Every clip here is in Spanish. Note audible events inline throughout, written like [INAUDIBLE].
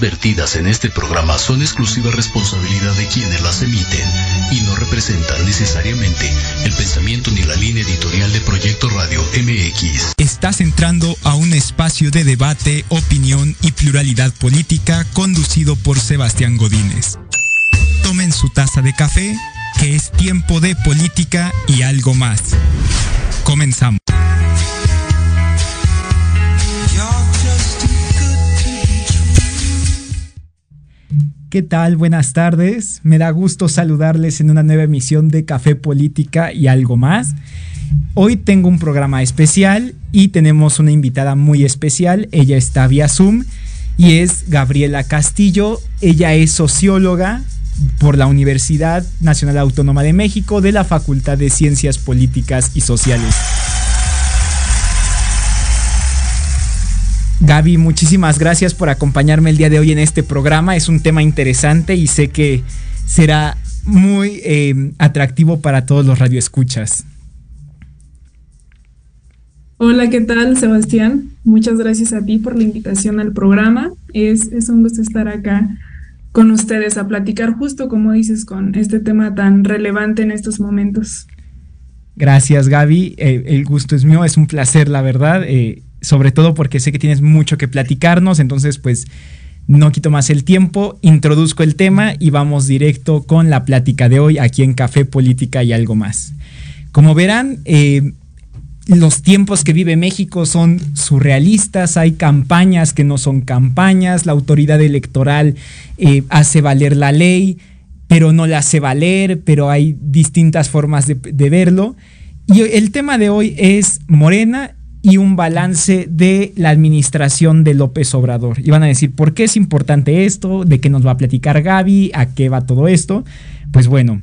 vertidas en este programa son exclusiva responsabilidad de quienes las emiten y no representan necesariamente el pensamiento ni la línea editorial de Proyecto Radio MX. Estás entrando a un espacio de debate, opinión y pluralidad política conducido por Sebastián Godínez. Tomen su taza de café, que es tiempo de política y algo más. Comenzamos. ¿Qué tal? Buenas tardes. Me da gusto saludarles en una nueva emisión de Café Política y algo más. Hoy tengo un programa especial y tenemos una invitada muy especial. Ella está vía Zoom y es Gabriela Castillo. Ella es socióloga por la Universidad Nacional Autónoma de México de la Facultad de Ciencias Políticas y Sociales. Gaby, muchísimas gracias por acompañarme el día de hoy en este programa. Es un tema interesante y sé que será muy eh, atractivo para todos los radioescuchas. Hola, ¿qué tal, Sebastián? Muchas gracias a ti por la invitación al programa. Es, es un gusto estar acá con ustedes a platicar justo como dices con este tema tan relevante en estos momentos. Gracias Gaby, eh, el gusto es mío, es un placer la verdad. Eh, sobre todo porque sé que tienes mucho que platicarnos, entonces pues no quito más el tiempo, introduzco el tema y vamos directo con la plática de hoy aquí en Café Política y algo más. Como verán, eh, los tiempos que vive México son surrealistas, hay campañas que no son campañas, la autoridad electoral eh, hace valer la ley, pero no la hace valer, pero hay distintas formas de, de verlo. Y el tema de hoy es Morena y un balance de la administración de López Obrador. Y van a decir, ¿por qué es importante esto? ¿De qué nos va a platicar Gaby? ¿A qué va todo esto? Pues bueno,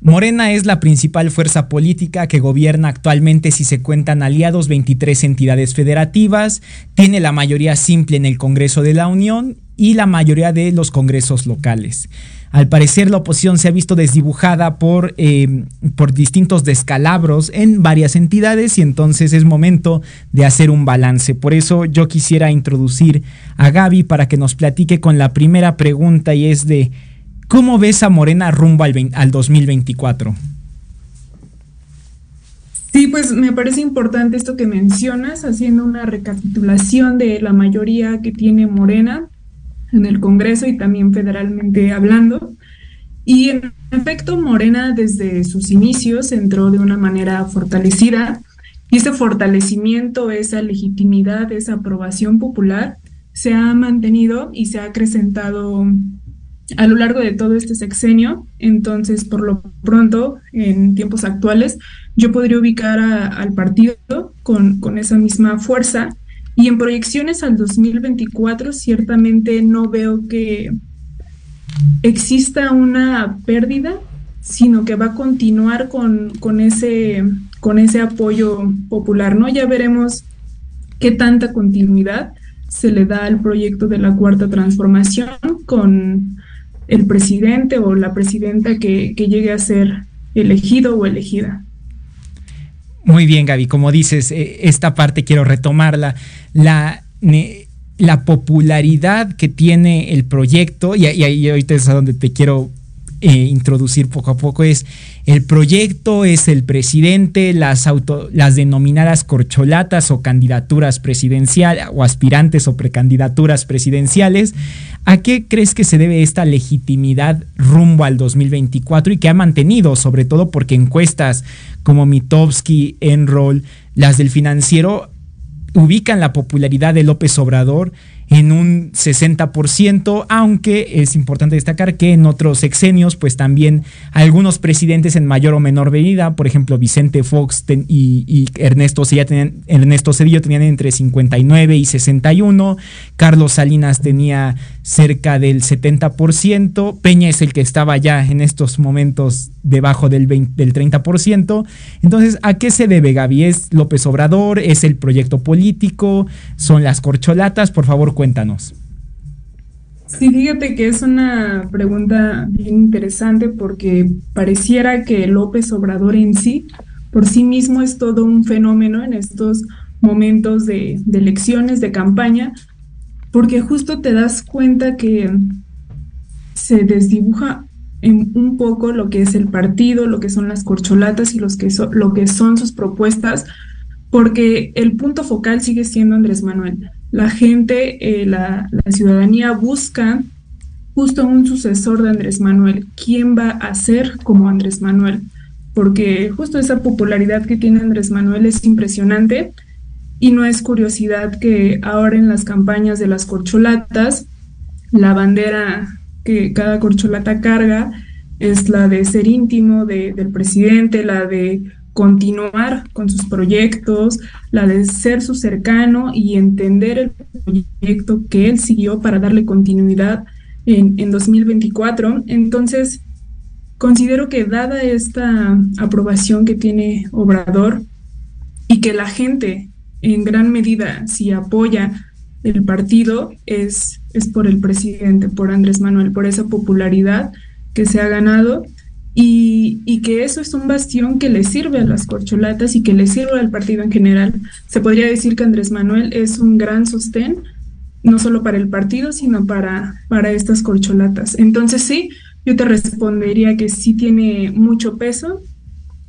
Morena es la principal fuerza política que gobierna actualmente si se cuentan aliados 23 entidades federativas, tiene la mayoría simple en el Congreso de la Unión y la mayoría de los congresos locales. Al parecer la oposición se ha visto desdibujada por, eh, por distintos descalabros en varias entidades y entonces es momento de hacer un balance. Por eso yo quisiera introducir a Gaby para que nos platique con la primera pregunta y es de ¿cómo ves a Morena rumbo al, al 2024? Sí, pues me parece importante esto que mencionas, haciendo una recapitulación de la mayoría que tiene Morena en el Congreso y también federalmente hablando. Y en efecto, Morena desde sus inicios entró de una manera fortalecida y ese fortalecimiento, esa legitimidad, esa aprobación popular se ha mantenido y se ha acrecentado a lo largo de todo este sexenio. Entonces, por lo pronto, en tiempos actuales, yo podría ubicar al partido con, con esa misma fuerza y en proyecciones al 2024, ciertamente no veo que exista una pérdida, sino que va a continuar con, con, ese, con ese apoyo popular, ¿no? Ya veremos qué tanta continuidad se le da al proyecto de la cuarta transformación con el presidente o la presidenta que, que llegue a ser elegido o elegida. Muy bien, Gaby, como dices, eh, esta parte quiero retomarla. La, la popularidad que tiene el proyecto, y, ahí ahorita es a donde te quiero eh, introducir poco a poco, es el proyecto, es el presidente, las, auto, las denominadas corcholatas o candidaturas presidenciales o aspirantes o precandidaturas presidenciales. ¿A qué crees que se debe esta legitimidad rumbo al 2024 y que ha mantenido, sobre todo porque encuestas como Mitowski, Enroll, las del financiero, ubican la popularidad de López Obrador en un 60%, aunque es importante destacar que en otros sexenios, pues también algunos presidentes en mayor o menor medida, por ejemplo, Vicente Fox y, Ernesto, Cedillo tenían, Ernesto Cedillo tenían entre 59 y 61, Carlos Salinas tenía cerca del 70%, Peña es el que estaba ya en estos momentos debajo del, del 30%. Entonces, ¿a qué se debe, Gaby? ¿Es López Obrador? ¿Es el proyecto político? ¿Son las corcholatas? Por favor, cuéntanos. Sí, fíjate que es una pregunta bien interesante porque pareciera que López Obrador en sí por sí mismo es todo un fenómeno en estos momentos de, elecciones, de campaña, porque justo te das cuenta que se desdibuja en un poco lo que es el partido, lo que son las corcholatas y los lo que son sus propuestas, porque el punto focal sigue siendo Andrés Manuel. La gente, eh, la, la, ciudadanía busca justo un sucesor de Andrés Manuel. ¿Quién va a ser como Andrés Manuel? Porque justo esa popularidad que tiene Andrés Manuel es impresionante y no es curiosidad que ahora en las campañas de las corcholatas, la bandera que cada corcholata carga es la de ser íntimo del presidente, la de continuar con sus proyectos, la de ser su cercano y entender el proyecto que él siguió para darle continuidad en, en 2024. Entonces, considero que dada esta aprobación que tiene Obrador y que la gente en gran medida, si apoya el partido, es, es por el presidente, por Andrés Manuel, por esa popularidad que se ha ganado y, que eso es un bastión que le sirve a las corcholatas y que le sirve al partido en general. Se podría decir que Andrés Manuel es un gran sostén, no solo para el partido, sino para, para estas corcholatas. Entonces sí, yo te respondería que sí tiene mucho peso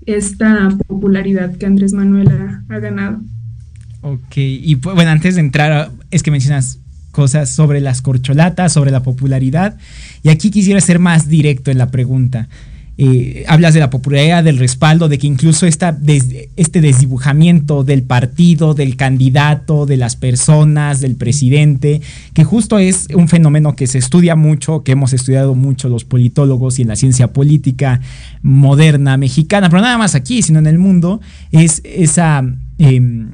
esta popularidad que Andrés Manuel ha, ha ganado. Ok, y bueno, antes de entrar, es que mencionas cosas sobre las corcholatas, sobre la popularidad, y aquí quisiera ser más directo en la pregunta. Eh, hablas de la popularidad, del respaldo, de que incluso esta, este desdibujamiento del partido, del candidato, de las personas, del presidente, que justo es un fenómeno que se estudia mucho, que hemos estudiado mucho los politólogos y en la ciencia política moderna mexicana, pero nada más aquí, sino en el mundo, es esa... Em,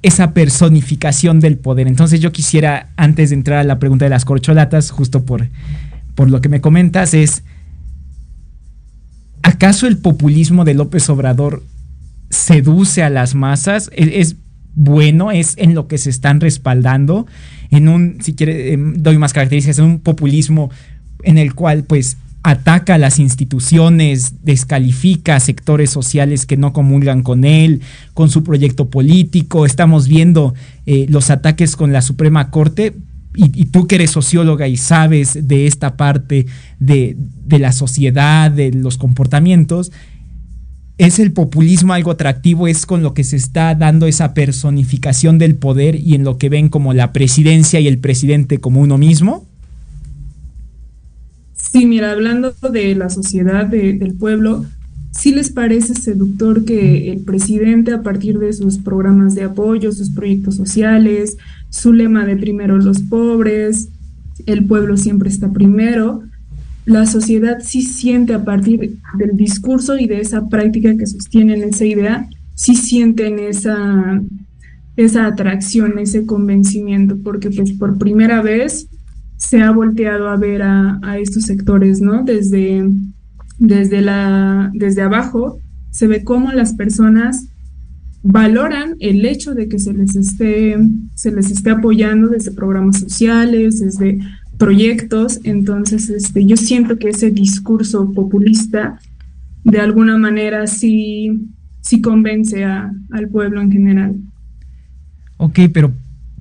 esa personificación del poder. Entonces yo quisiera, antes de entrar a la pregunta de las corcholatas, justo por, por lo que me comentas, es, ¿acaso el populismo de López Obrador seduce a las masas? ¿Es, bueno? ¿Es en lo que se están respaldando? En un, si quiere, em, doy más características, en un populismo en el cual pues ataca a las instituciones, descalifica a sectores sociales que no comulgan con él, con su proyecto político. Estamos viendo eh, los ataques con la Suprema Corte. Y, tú que eres socióloga y sabes de esta parte de, de la sociedad, de los comportamientos, ¿Es el populismo algo atractivo? ¿Es con lo que se está dando esa personificación del poder y en lo que ven como la presidencia y el presidente como uno mismo? Sí, mira, hablando de la sociedad, del pueblo, ¿sí les parece seductor que el presidente, a partir de sus programas de apoyo, sus proyectos sociales, su lema de primero los pobres, el pueblo siempre está primero, la sociedad sí siente a partir del discurso y de esa práctica que sostienen esa idea, sí sienten esa, esa atracción, ese convencimiento, porque pues por primera vez se ha volteado a ver a, estos sectores, ¿no? Desde, desde, la, desde abajo se ve cómo las personas valoran el hecho de que se les esté, se les esté apoyando desde programas sociales, desde proyectos. Entonces, este, yo siento que ese discurso populista de alguna manera sí, sí convence al pueblo en general. Ok, pero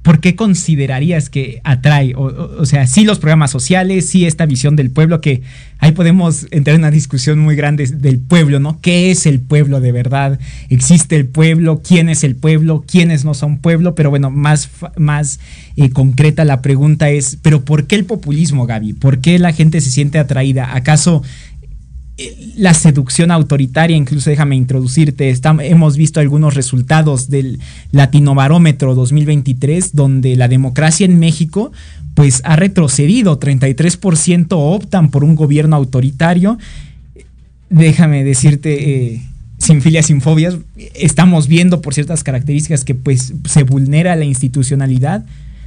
¿por qué considerarías que atrae? O, sea, sí los programas sociales, sí esta visión del pueblo, que ahí podemos entrar en una discusión muy grande del pueblo, ¿no? ¿Qué es el pueblo de verdad? ¿Existe el pueblo? ¿Quién es el pueblo? ¿Quiénes no son pueblo? Pero bueno, más, más eh, concreta la pregunta es, ¿pero por qué el populismo, Gaby? ¿Por qué la gente se siente atraída? ¿Acaso la seducción autoritaria, incluso déjame introducirte, hemos visto algunos resultados del Latinobarómetro 2023, donde la democracia en México pues ha retrocedido, 33% optan por un gobierno autoritario. Déjame decirte, eh, sin filias, sin fobias, estamos viendo por ciertas características que pues se vulnera la institucionalidad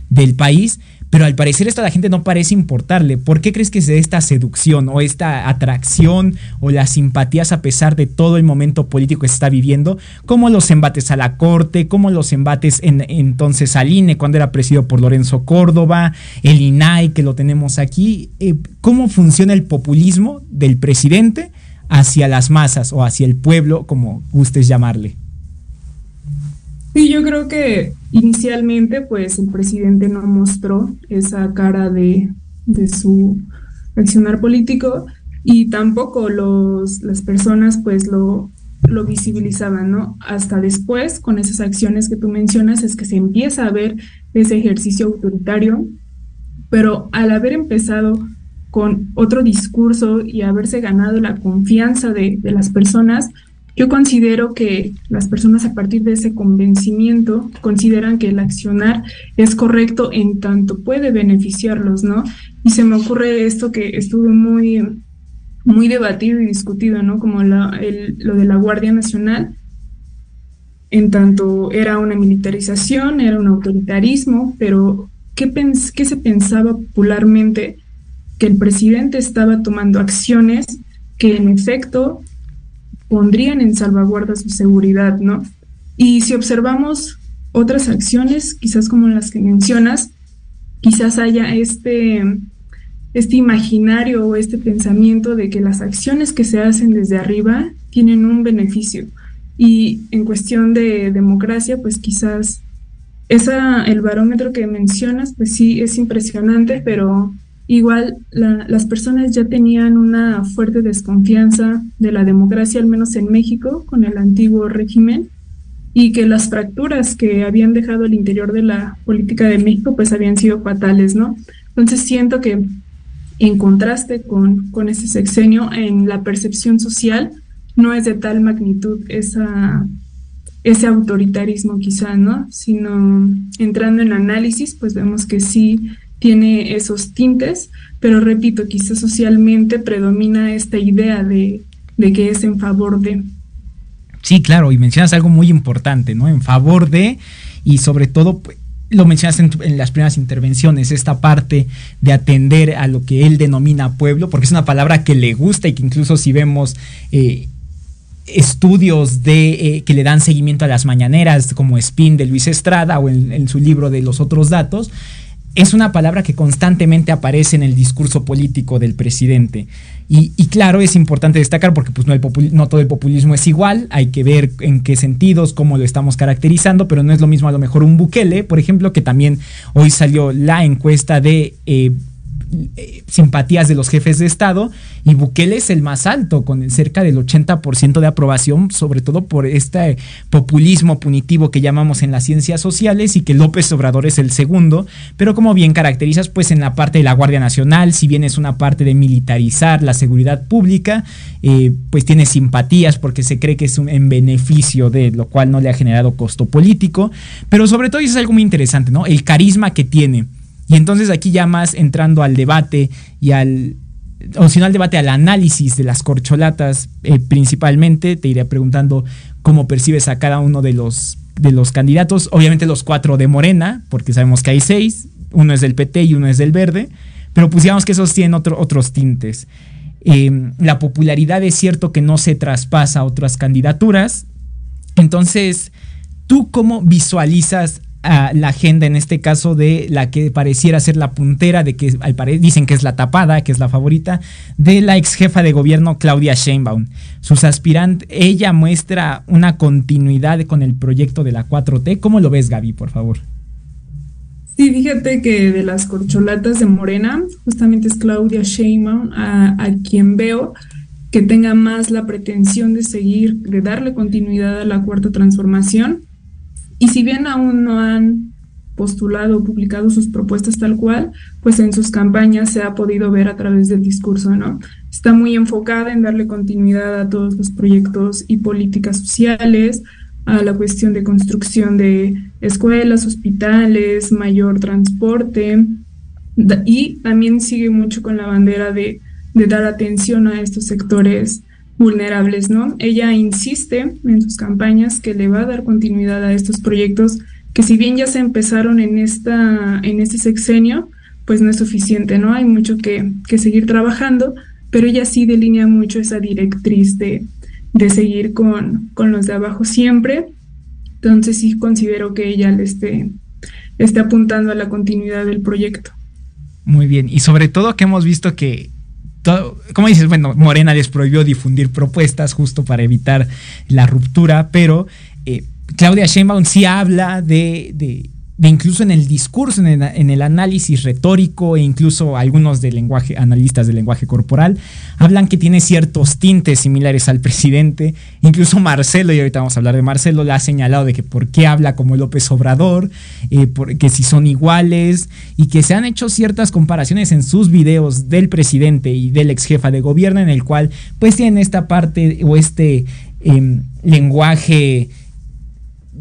del país, pero al parecer esto a la gente no parece importarle. ¿Por qué crees que se dé esta seducción o esta atracción o las simpatías a pesar de todo el momento político que se está viviendo? Como los embates a la corte, como los embates en, entonces al INE cuando era presidido por Lorenzo Córdoba, el INAI que lo tenemos aquí. Eh, ¿Cómo funciona el populismo del presidente? hacia las masas o hacia el pueblo, como gustes llamarle. Sí, yo creo que inicialmente pues el presidente no mostró esa cara de, de su accionar político y tampoco los, las personas pues lo, lo visibilizaban, ¿no? Hasta después, con esas acciones que tú mencionas, es que se empieza a ver ese ejercicio autoritario, pero al haber empezado con otro discurso y haberse ganado la confianza de, de las personas, yo considero que las personas a partir de ese convencimiento consideran que el accionar es correcto en tanto puede beneficiarlos, ¿no? Y se me ocurre esto que estuvo muy muy debatido y discutido, ¿no? Como lo de la Guardia Nacional, en tanto era una militarización, era un autoritarismo, pero ¿qué, qué se pensaba popularmente? Que el presidente estaba tomando acciones que en efecto pondrían en salvaguarda su seguridad, ¿no? Y si observamos otras acciones, quizás como las que mencionas, quizás haya este este imaginario o este pensamiento de que las acciones que se hacen desde arriba tienen un beneficio. Y en cuestión de democracia, pues quizás esa, el barómetro que mencionas, pues sí es impresionante, pero igual las personas ya tenían una fuerte desconfianza de la democracia, al menos en México, con el antiguo régimen, y que las fracturas que habían dejado al interior de la política de México, pues habían sido fatales, ¿no? Entonces siento que en contraste con, con ese sexenio, en la percepción social no es de tal magnitud esa, ese autoritarismo quizá, ¿no? Sino entrando en análisis, pues vemos que sí tiene esos tintes, pero repito, quizá socialmente predomina esta idea de, de que es en favor de. Sí, claro, y mencionas algo muy importante, ¿no? En favor de, y sobre todo, pues, lo mencionaste en, las primeras intervenciones, esta parte de atender a lo que él denomina pueblo, porque es una palabra que le gusta y que incluso si vemos eh, estudios de eh, que le dan seguimiento a las mañaneras, como Spin de Luis Estrada o en, su libro de los otros datos, es una palabra que constantemente aparece en el discurso político del presidente. Y, claro, es importante destacar porque pues, no, no, todo el populismo es igual, hay que ver en qué sentidos, cómo lo estamos caracterizando, pero no es lo mismo a lo mejor un Bukele, por ejemplo, que también hoy salió la encuesta de eh, eh, simpatías de los jefes de Estado y Bukele es el más alto, con cerca del 80% de aprobación, sobre todo por este populismo punitivo que llamamos en las ciencias sociales y que López Obrador es el segundo, pero como bien caracterizas, pues en la parte de la Guardia Nacional, si bien es una parte de militarizar la seguridad pública, eh, pues tiene simpatías porque se cree que es en beneficio de, lo cual no le ha generado costo político, pero sobre todo eso es algo muy interesante, ¿no? El carisma que tiene y entonces aquí ya más entrando al debate y al, o si no al debate, al análisis de las corcholatas eh, principalmente, te iré preguntando cómo percibes a cada uno de los, de los candidatos, obviamente los cuatro de Morena, porque sabemos que hay seis, uno es del PT y uno es del Verde, pero digamos que esos tienen otros tintes. Em, la popularidad es cierto que no se traspasa a otras candidaturas, entonces, ¿tú cómo visualizas la agenda en este caso de la que pareciera ser la puntera de que dicen que es la tapada, que es la favorita de la ex jefa de gobierno Claudia Sheinbaum. Sus aspirantes, ella muestra una continuidad con el proyecto de la 4T. ¿Cómo lo ves, Gaby, por favor? Sí, fíjate que de las corcholatas de Morena, justamente es Claudia Sheinbaum a, a quien veo que tenga más la pretensión de seguir, de darle continuidad a la cuarta transformación y si bien aún no han postulado o publicado sus propuestas tal cual, pues en sus campañas se ha podido ver a través del discurso, ¿no? Está muy enfocada en darle continuidad a todos los proyectos y políticas sociales, a la cuestión de construcción de escuelas, hospitales, mayor transporte, y también sigue mucho con la bandera de, de dar atención a estos sectores vulnerables, ¿no? Ella insiste en sus campañas que le va a dar continuidad a estos proyectos que si bien ya se empezaron en, esta, en este sexenio, pues no es suficiente, ¿no? Hay mucho que, que seguir trabajando, pero ella sí delinea mucho esa directriz de, de seguir con, con, los de abajo siempre. Entonces sí considero que ella le esté, esté apuntando a la continuidad del proyecto. Muy bien, y sobre todo que hemos visto que como dices, bueno, Morena les prohibió difundir propuestas justo para evitar la ruptura, pero eh, Claudia Sheinbaum sí habla de de incluso en el discurso, en el, análisis retórico e incluso algunos de lenguaje, analistas del lenguaje corporal, hablan que tiene ciertos tintes similares al presidente. Incluso Marcelo, y ahorita vamos a hablar de Marcelo, le ha señalado de que por qué habla como López Obrador, eh, que si son iguales, y que se han hecho ciertas comparaciones en sus videos del presidente y del ex jefa de gobierno, en el cual pues tienen esta parte o este em, lenguaje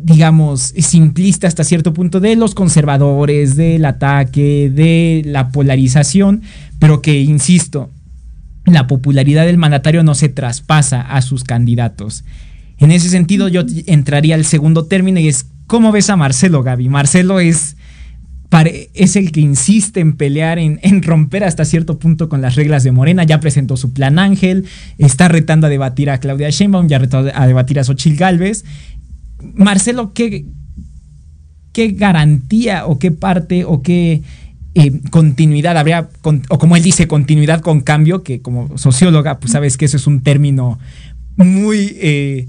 digamos, simplista hasta cierto punto de los conservadores, del ataque, de la polarización, pero que, insisto, la popularidad del mandatario no se traspasa a sus candidatos. En ese sentido, yo entraría al segundo término y es, ¿cómo ves a Marcelo, Gaby? Marcelo es, es el que insiste en pelear, en, en, romper hasta cierto punto con las reglas de Morena. Ya presentó su plan Ángel, está retando a debatir a Claudia Sheinbaum, ya retó a debatir a Xochitl Galvez. Marcelo, ¿qué, qué garantía o qué parte o qué eh, continuidad habría, o como él dice, continuidad con cambio, que como socióloga, pues sabes que eso es un término muy eh,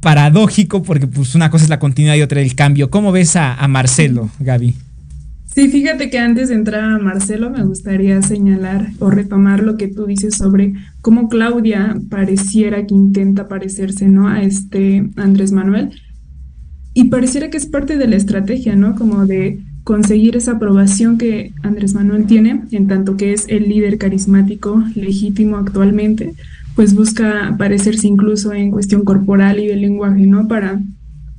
paradójico, porque pues una cosa es la continuidad y otra el cambio. ¿Cómo ves a, a Marcelo, Gaby? Sí, fíjate que antes de entrar a Marcelo me gustaría señalar o retomar lo que tú dices sobre cómo Claudia pareciera que intenta parecerse, ¿no? A este Andrés Manuel. Y pareciera que es parte de la estrategia, ¿no? Como de conseguir esa aprobación que Andrés Manuel tiene, en tanto que es el líder carismático legítimo actualmente, pues busca parecerse incluso en cuestión corporal y de lenguaje, ¿no? Para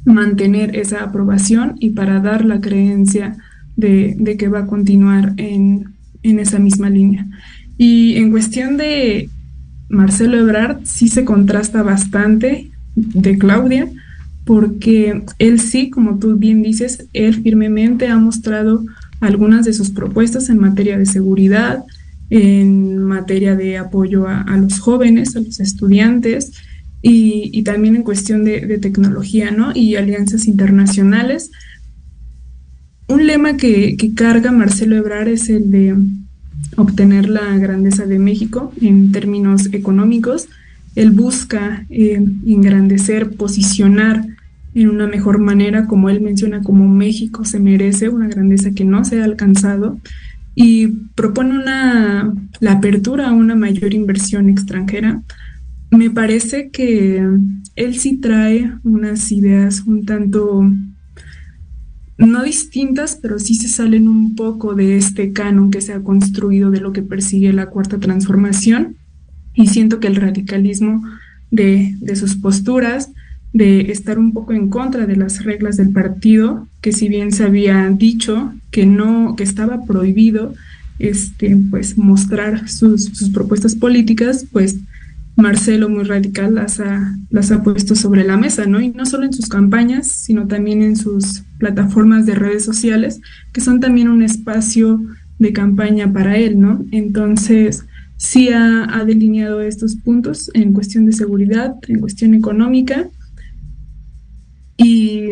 mantener esa aprobación y para dar la creencia de, que va a continuar en, esa misma línea. Y en cuestión de Marcelo Ebrard, sí se contrasta bastante de Claudia, porque él sí, como tú bien dices, él firmemente ha mostrado algunas de sus propuestas en materia de seguridad, en materia de apoyo a, los jóvenes, a los estudiantes, y, también en cuestión de, de, tecnología, ¿no? Y alianzas internacionales un lema que, carga Marcelo Ebrar es el de obtener la grandeza de México en términos económicos. Él busca eh, engrandecer, posicionar en una mejor manera, como él menciona, como México se merece, una grandeza que no se ha alcanzado, y propone una, la apertura a una mayor inversión extranjera. Me parece que él sí trae unas ideas un tanto no distintas, pero sí se salen un poco de este canon que se ha construido de lo que persigue la cuarta transformación. Y siento que el radicalismo de, sus posturas, de estar un poco en contra de las reglas del partido, que si bien se había dicho que no, que estaba prohibido este, pues mostrar sus, sus propuestas políticas, pues Marcelo muy radical las ha, las ha puesto sobre la mesa, ¿no? Y no solo en sus campañas, sino también en sus plataformas de redes sociales, que son también un espacio de campaña para él, ¿no? Entonces, sí ha, ha delineado estos puntos en cuestión de seguridad, en cuestión económica, y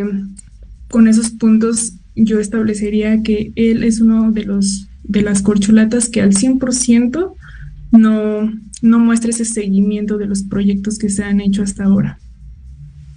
con esos puntos yo establecería que él es uno de los de las corcholatas que al 100% no, no muestra ese seguimiento de los proyectos que se han hecho hasta ahora.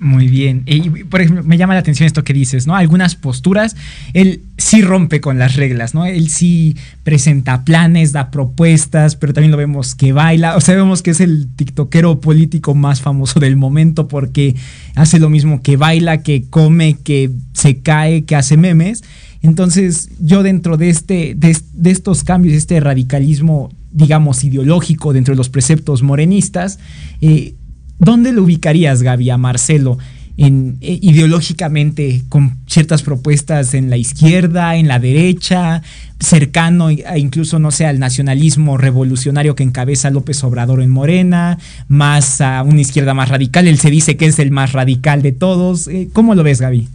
Muy bien. Y, por ejemplo, me llama la atención esto que dices, ¿no? Algunas posturas, él sí rompe con las reglas, ¿no? Él sí presenta planes, da propuestas, pero también lo vemos que baila. O sea, vemos que es el tiktokero político más famoso del momento porque hace lo mismo que baila, que come, que se cae, que hace memes. Entonces, yo dentro de, este, de, de estos cambios, este radicalismo digamos, ideológico dentro de los preceptos morenistas, eh, ¿dónde lo ubicarías, Gaby, a Marcelo? En, eh, ideológicamente con ciertas propuestas en la izquierda, en la derecha, cercano a incluso, no sé, al nacionalismo revolucionario que encabeza López Obrador en Morena, más a una izquierda más radical. Él se dice que es el más radical de todos. Eh, ¿Cómo lo ves, Gaby?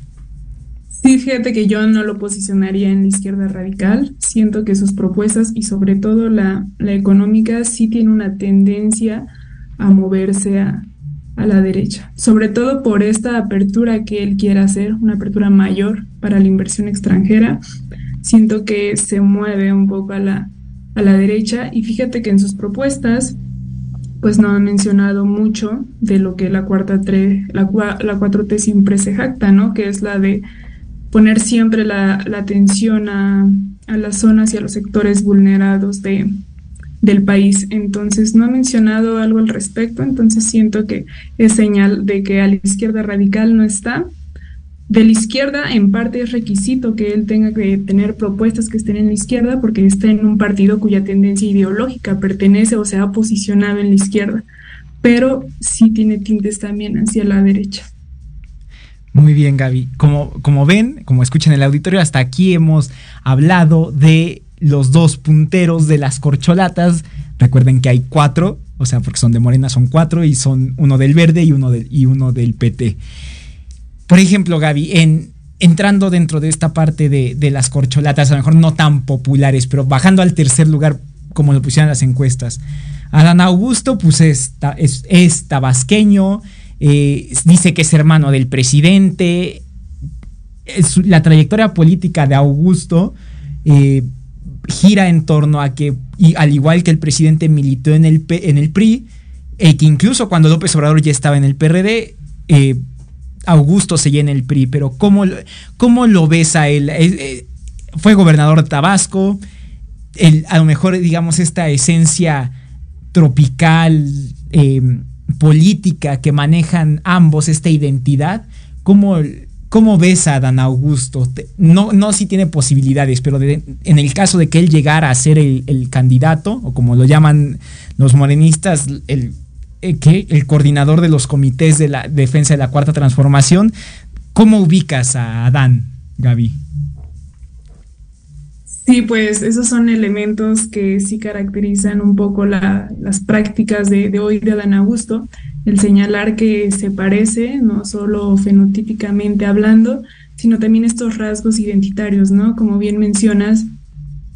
Sí, fíjate que yo no lo posicionaría en la izquierda radical. Siento que sus propuestas y sobre todo la, económica sí tiene una tendencia a moverse a, la derecha, sobre todo por esta apertura que él quiere hacer, una apertura mayor para la inversión extranjera. Siento que se mueve un poco a la, a la derecha y fíjate que en sus propuestas pues no ha mencionado mucho de lo que la cuarta tre, la, la 4T siempre se jacta, ¿no? Que es la de poner siempre la, atención a, a, las zonas y a los sectores vulnerados de, del país. Entonces, no ha mencionado algo al respecto, entonces siento que es señal de que a la izquierda radical no está de la izquierda, en parte es requisito que él tenga que tener propuestas que estén en la izquierda porque está en un partido cuya tendencia ideológica pertenece o se ha posicionado en la izquierda, pero sí tiene tintes también hacia la derecha. Muy bien, Gaby. Como, como ven, como escuchan el auditorio, hasta aquí hemos hablado de los dos punteros de las corcholatas. Recuerden que hay cuatro, o sea, porque son de Morena, son cuatro, y son uno del verde y uno, y uno del PT. Por ejemplo, Gaby, en, entrando dentro de esta parte de, las corcholatas, a lo mejor no tan populares, pero bajando al tercer lugar, como lo pusieron las encuestas. Adán Augusto, pues es, es, tabasqueño, eh, dice que es hermano del presidente. la trayectoria política de Augusto eh, gira en torno a que, al igual que el presidente militó en el, en el PRI, eh, que incluso cuando López Obrador ya estaba en el PRD, Augusto se llena el PRI, pero ¿cómo, cómo lo ves a él? Eh, fue gobernador de Tabasco, a lo mejor, digamos, esta esencia tropical, política que manejan ambos, esta identidad, ¿cómo, cómo ves a Dan Augusto? No, no si tiene posibilidades, pero en el caso de que él llegara a ser el, el candidato, o como lo llaman los morenistas, el eh, el coordinador de los comités de la defensa de la cuarta transformación. ¿Cómo ubicas a Adán, Gaby? Sí, pues esos son elementos que sí caracterizan un poco las prácticas de, hoy de Adán Augusto, el señalar que se parece, no solo fenotípicamente hablando, sino también estos rasgos identitarios, ¿no? Como bien mencionas,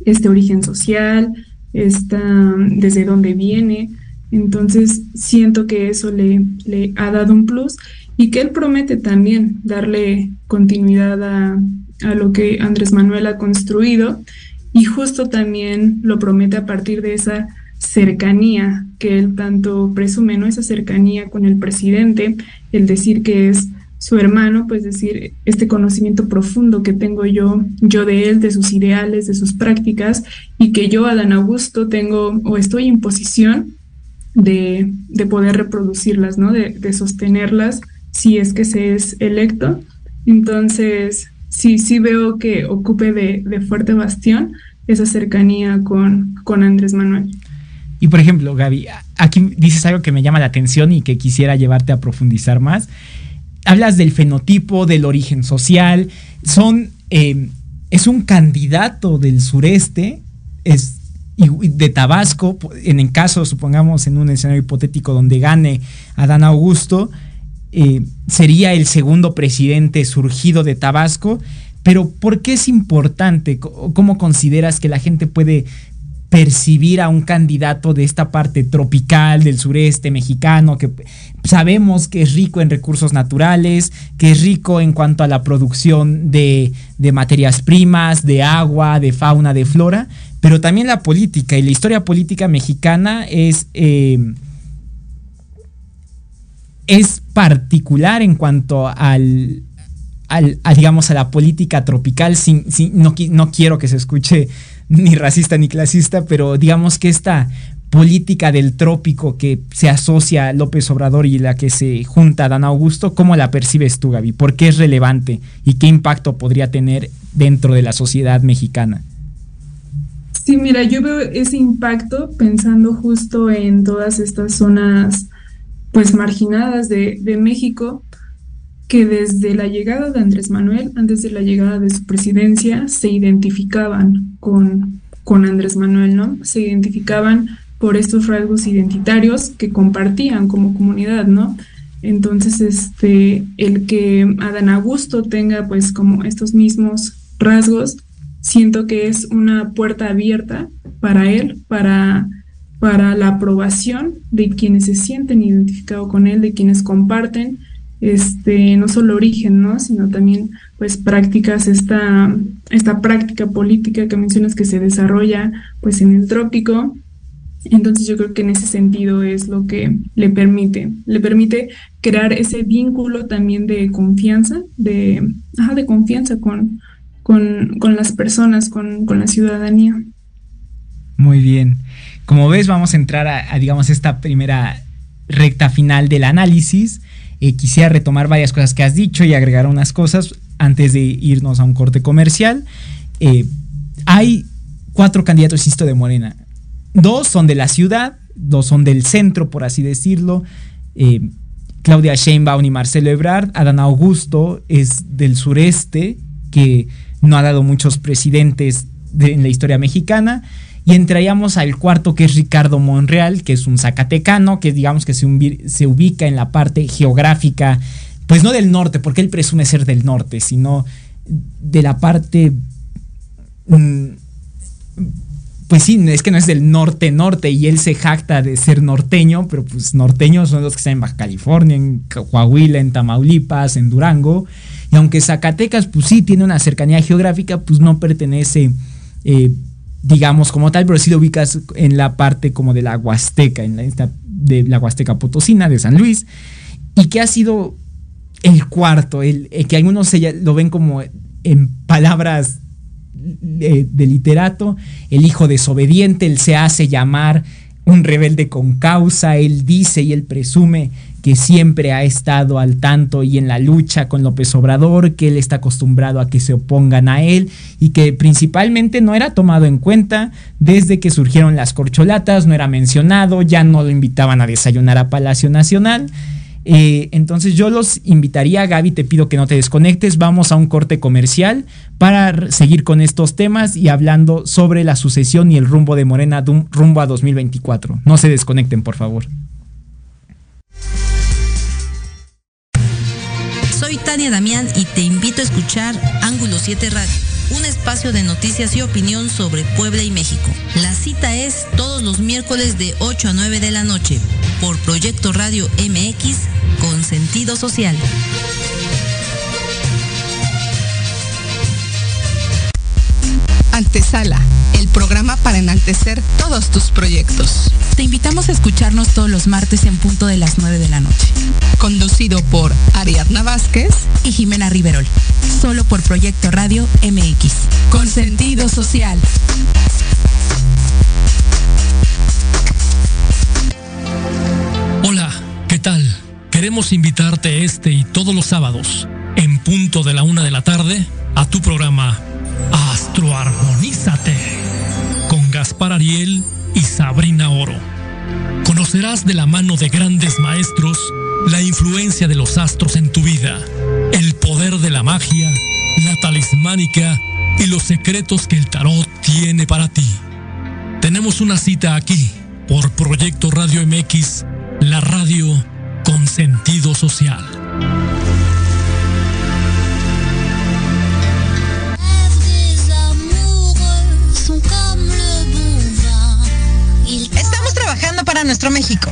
este origen social, esta, desde dónde viene, entonces siento que eso le, le ha dado un plus y que él promete también darle continuidad a, a lo que Andrés Manuel ha construido y justo también lo promete a partir de esa cercanía que él tanto presume, ¿no? Esa cercanía con el presidente, el decir que es su hermano, pues decir, este conocimiento profundo que tengo yo, yo de él, de sus ideales, de sus prácticas, y que yo, Adán Augusto, tengo o estoy en posición de, poder reproducirlas, ¿no? De, sostenerlas si es que se es electo. Entonces, sí, sí veo que ocupe de, fuerte bastión esa cercanía con, con Andrés Manuel. Y por ejemplo, Gaby, aquí dices algo que me llama la atención y que quisiera llevarte a profundizar más. Hablas del fenotipo, del origen social. Son, eh, es un candidato del sureste, es de Tabasco, en el caso, supongamos, en un escenario hipotético donde gane Adán Augusto, eh, sería el segundo presidente surgido de Tabasco. Pero ¿por qué es importante? ¿Cómo consideras que la gente puede percibir a un candidato de esta parte tropical del sureste mexicano, que sabemos que es rico en recursos naturales, que es rico en cuanto a la producción de, materias primas, de agua, de fauna, de flora, pero también la política y la historia política mexicana es, eh, es particular en cuanto al, al a, digamos, a la política tropical. Sin, no, no quiero que se escuche [LAUGHS] ni racista ni clasista, pero digamos que esta política del trópico que se asocia a López Obrador y la que se junta a Dan Augusto, ¿cómo la percibes tú, Gaby? ¿Por qué es relevante y qué impacto podría tener dentro de la sociedad mexicana? Sí, mira, yo veo ese impacto pensando justo en todas estas zonas pues marginadas de, de México, que desde la llegada de Andrés Manuel, antes de la llegada de su presidencia, se identificaban con, con Andrés Manuel, ¿no? Se identificaban por estos rasgos identitarios que compartían como comunidad, ¿no? Entonces, este, el que Adán Augusto tenga pues como estos mismos rasgos, siento que es una puerta abierta para él, para, para la aprobación de quienes se sienten identificados con él, de quienes comparten este, no solo origen, ¿no? Sino también, pues, prácticas, esta, esta práctica política que mencionas que se desarrolla, pues, en el trópico. Entonces yo creo que en ese sentido es lo que le permite, le permite crear ese vínculo también de confianza, de, ajá, de confianza con, con, con las personas, con, con la ciudadanía. Muy bien. Como ves, vamos a entrar a, digamos, esta primera recta final del análisis. Eh, quisiera retomar varias cosas que has dicho y agregar unas cosas antes de irnos a un corte comercial. Eh, hay cuatro candidatos, insisto, de Morena. Dos son de la ciudad, dos son del centro, por así decirlo. Eh, Claudia Sheinbaum y Marcelo Ebrard. Adán Augusto es del sureste, que no ha dado muchos presidentes en la historia mexicana. Y entraríamos al cuarto que es Ricardo Monreal, que es un zacatecano, que digamos que se, ubica en la parte geográfica, pues no del norte, porque él presume ser del norte, sino de la parte... Mm, pues sí, es que no es del norte-norte y él se jacta de ser norteño, pero pues norteños son los que están en Baja California, en Coahuila, en Tamaulipas, en Durango. Y aunque Zacatecas, pues sí, tiene una cercanía geográfica, pues no pertenece eh, digamos, como tal, pero si lo ubicas en la parte como de la Huasteca, en la, de la Huasteca Potosina, de San Luis, y que ha sido el cuarto, el, eh, que algunos lo ven como en palabras de, de, literato, el hijo desobediente, él se hace llamar un rebelde con causa, él dice y él presume que siempre ha estado al tanto y en la lucha con López Obrador, que él está acostumbrado a que se opongan a él y que principalmente no era tomado en cuenta desde que surgieron las corcholatas, no era mencionado, ya no lo invitaban a desayunar a Palacio Nacional. Eh, entonces yo los invitaría, Gaby, te pido que no te desconectes, vamos a un corte comercial para seguir con estos temas y hablando sobre la sucesión y el rumbo de Morena rumbo a 2024. No se desconecten, por favor. Soy Tania Damián y te invito a escuchar Ángulo 7 Radio, un espacio de noticias y opinión sobre Puebla y México. La cita es todos los miércoles de 8 a 9 de la noche por Proyecto Radio MX con sentido social. Antesala, el programa para enaltecer todos tus proyectos. Te invitamos a escucharnos todos los martes en punto de las 9 de la noche. Por Ariadna Vázquez y Jimena Riverol. Solo por Proyecto Radio MX. Con sentido social. Hola, ¿qué tal? Queremos invitarte este y todos los sábados, en punto de la una de la tarde, a tu programa Astroarmonízate con Gaspar Ariel y Sabrina Oro. Conocerás de la mano de grandes maestros la influencia de los astros en tu vida, el poder de la magia, la talismánica y los secretos que el tarot tiene para ti. Tenemos una cita aquí por Proyecto Radio MX, la radio con sentido social. para nuestro México.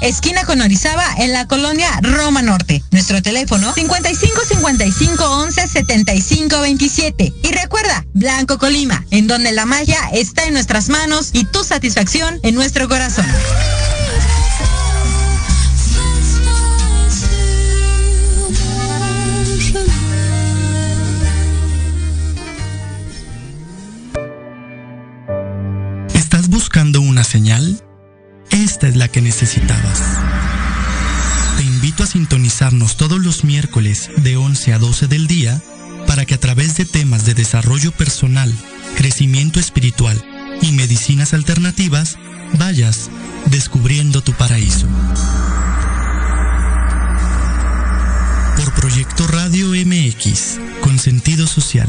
esquina con Orizaba, en la colonia Roma Norte. Nuestro teléfono 55 55 11 75 27. Y recuerda, Blanco Colima, en donde la magia está en nuestras manos y tu satisfacción en nuestro corazón. buscando una señal? Esta es la que necesitabas. Te invito a sintonizarnos todos los miércoles de 11 a 12 del día para que a través de temas de desarrollo personal, crecimiento espiritual y medicinas alternativas vayas descubriendo tu paraíso. Por Proyecto Radio MX, con sentido social.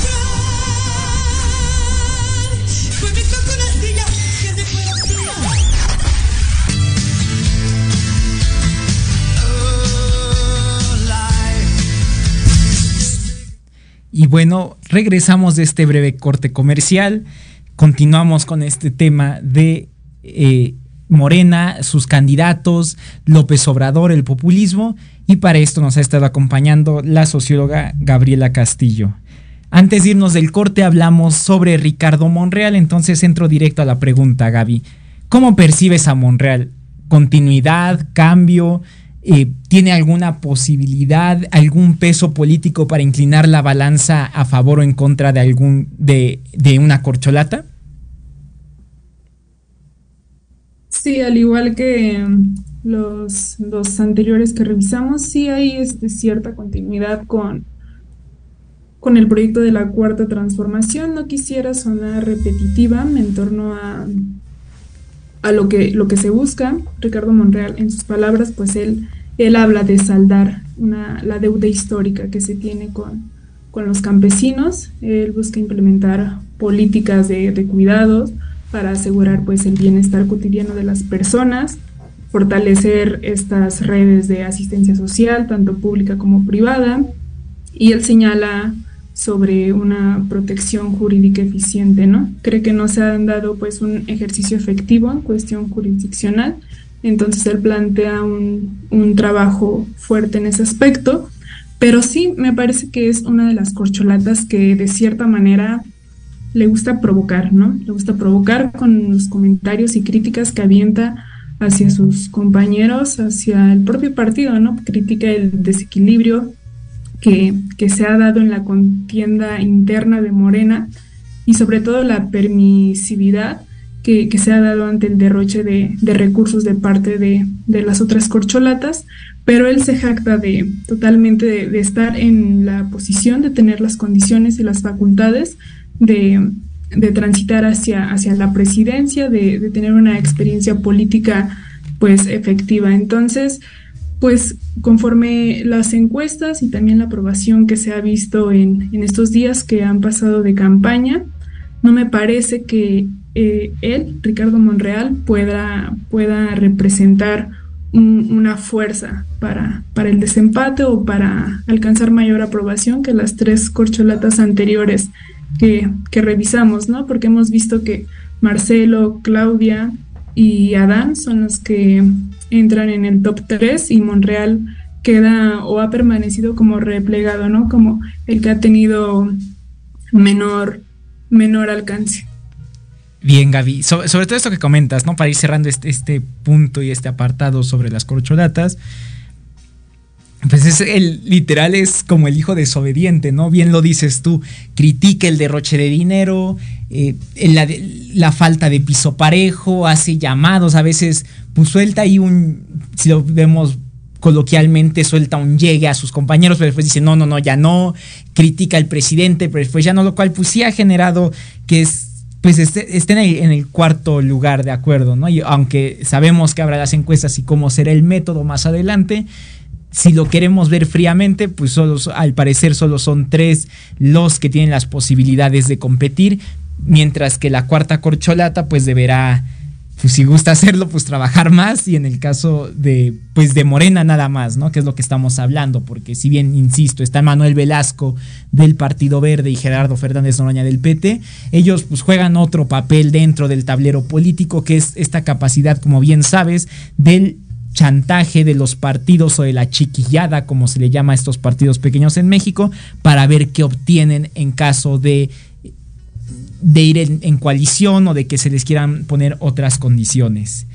Y bueno, regresamos de este breve corte comercial. Continuamos con este tema de eh, Morena, sus candidatos, López Obrador, el populismo. Y para esto nos ha estado acompañando la socióloga Gabriela Castillo. Antes de irnos del corte hablamos sobre Ricardo Monreal, entonces entro directo a la pregunta, Gaby. ¿Cómo percibes a Monreal? ¿Continuidad? ¿Cambio? Eh, tiene alguna posibilidad, algún peso político para inclinar la balanza a favor o en contra de algún de, una corcholata? Sí, al igual que los, los anteriores que revisamos, sí hay este, cierta continuidad con, con el proyecto de la cuarta transformación. No quisiera sonar repetitiva en torno a a lo que, lo que se busca, Ricardo Monreal, en sus palabras, pues él, él habla de saldar la deuda histórica que se tiene con, con los campesinos, él busca implementar políticas de, de, cuidados para asegurar pues el bienestar cotidiano de las personas, fortalecer estas redes de asistencia social, tanto pública como privada, y él señala sobre una protección jurídica eficiente, ¿no? Cree que no se ha dado pues un ejercicio efectivo en cuestión jurisdiccional, entonces él plantea un, un trabajo fuerte en ese aspecto, pero sí me parece que es una de las corcholatas que de cierta manera le gusta provocar, ¿no? Le gusta provocar con los comentarios y críticas que avienta hacia sus compañeros, hacia el propio partido, ¿no? Critica el desequilibrio que, se ha dado en la contienda interna de Morena y sobre todo la permisividad que, se ha dado ante el derroche de, recursos de parte de, las otras corcholatas, pero él se jacta de totalmente de, estar en la posición de tener las condiciones y las facultades de, transitar hacia, hacia la presidencia, de, tener una experiencia política pues efectiva. Entonces, pues conforme las encuestas y también la aprobación que se ha visto en, estos días que han pasado de campaña, no me parece que eh, él, Ricardo Monreal, pueda, pueda representar una fuerza para, para el desempate o para alcanzar mayor aprobación que las tres corcholatas anteriores que, que revisamos, ¿no? Porque hemos visto que Marcelo, Claudia y Adán son los que entran en el top 3 y Monreal queda o ha permanecido como replegado, ¿no? Como el que ha tenido menor, menor alcance. Bien, Gaby. sobre todo esto que comentas, ¿no? Para ir cerrando este, este punto y este apartado sobre las corcholatas. Pues es el literal es como el hijo desobediente, ¿no? Bien lo dices tú, critica el derroche de dinero, eh, la, falta de piso parejo, hace llamados, a veces pues suelta ahí un, si lo vemos coloquialmente, suelta un llegue a sus compañeros, pero después dice, no, no, no, ya no, critica al presidente, pero después ya no, lo cual pues sí ha generado que es pues esté, en, el, en, el, cuarto lugar, de acuerdo, ¿no? Y aunque sabemos que habrá las encuestas y cómo será el método más adelante, si lo queremos ver fríamente, pues al parecer solo son tres los que tienen las posibilidades de competir, mientras que la cuarta corcholata pues deberá, pues si gusta hacerlo, pues trabajar más y en el caso de, pues de Morena nada más, ¿no? Que es lo que estamos hablando, porque si bien, insisto, está Manuel Velasco del Partido Verde y Gerardo Fernández Noroña del PT, ellos pues juegan otro papel dentro del tablero político, que es esta capacidad, como bien sabes, del chantaje de los partidos o de la chiquillada, como se le llama a estos partidos pequeños en México, para ver qué obtienen en caso de, de ir en, coalición o de que se les quieran poner otras condiciones.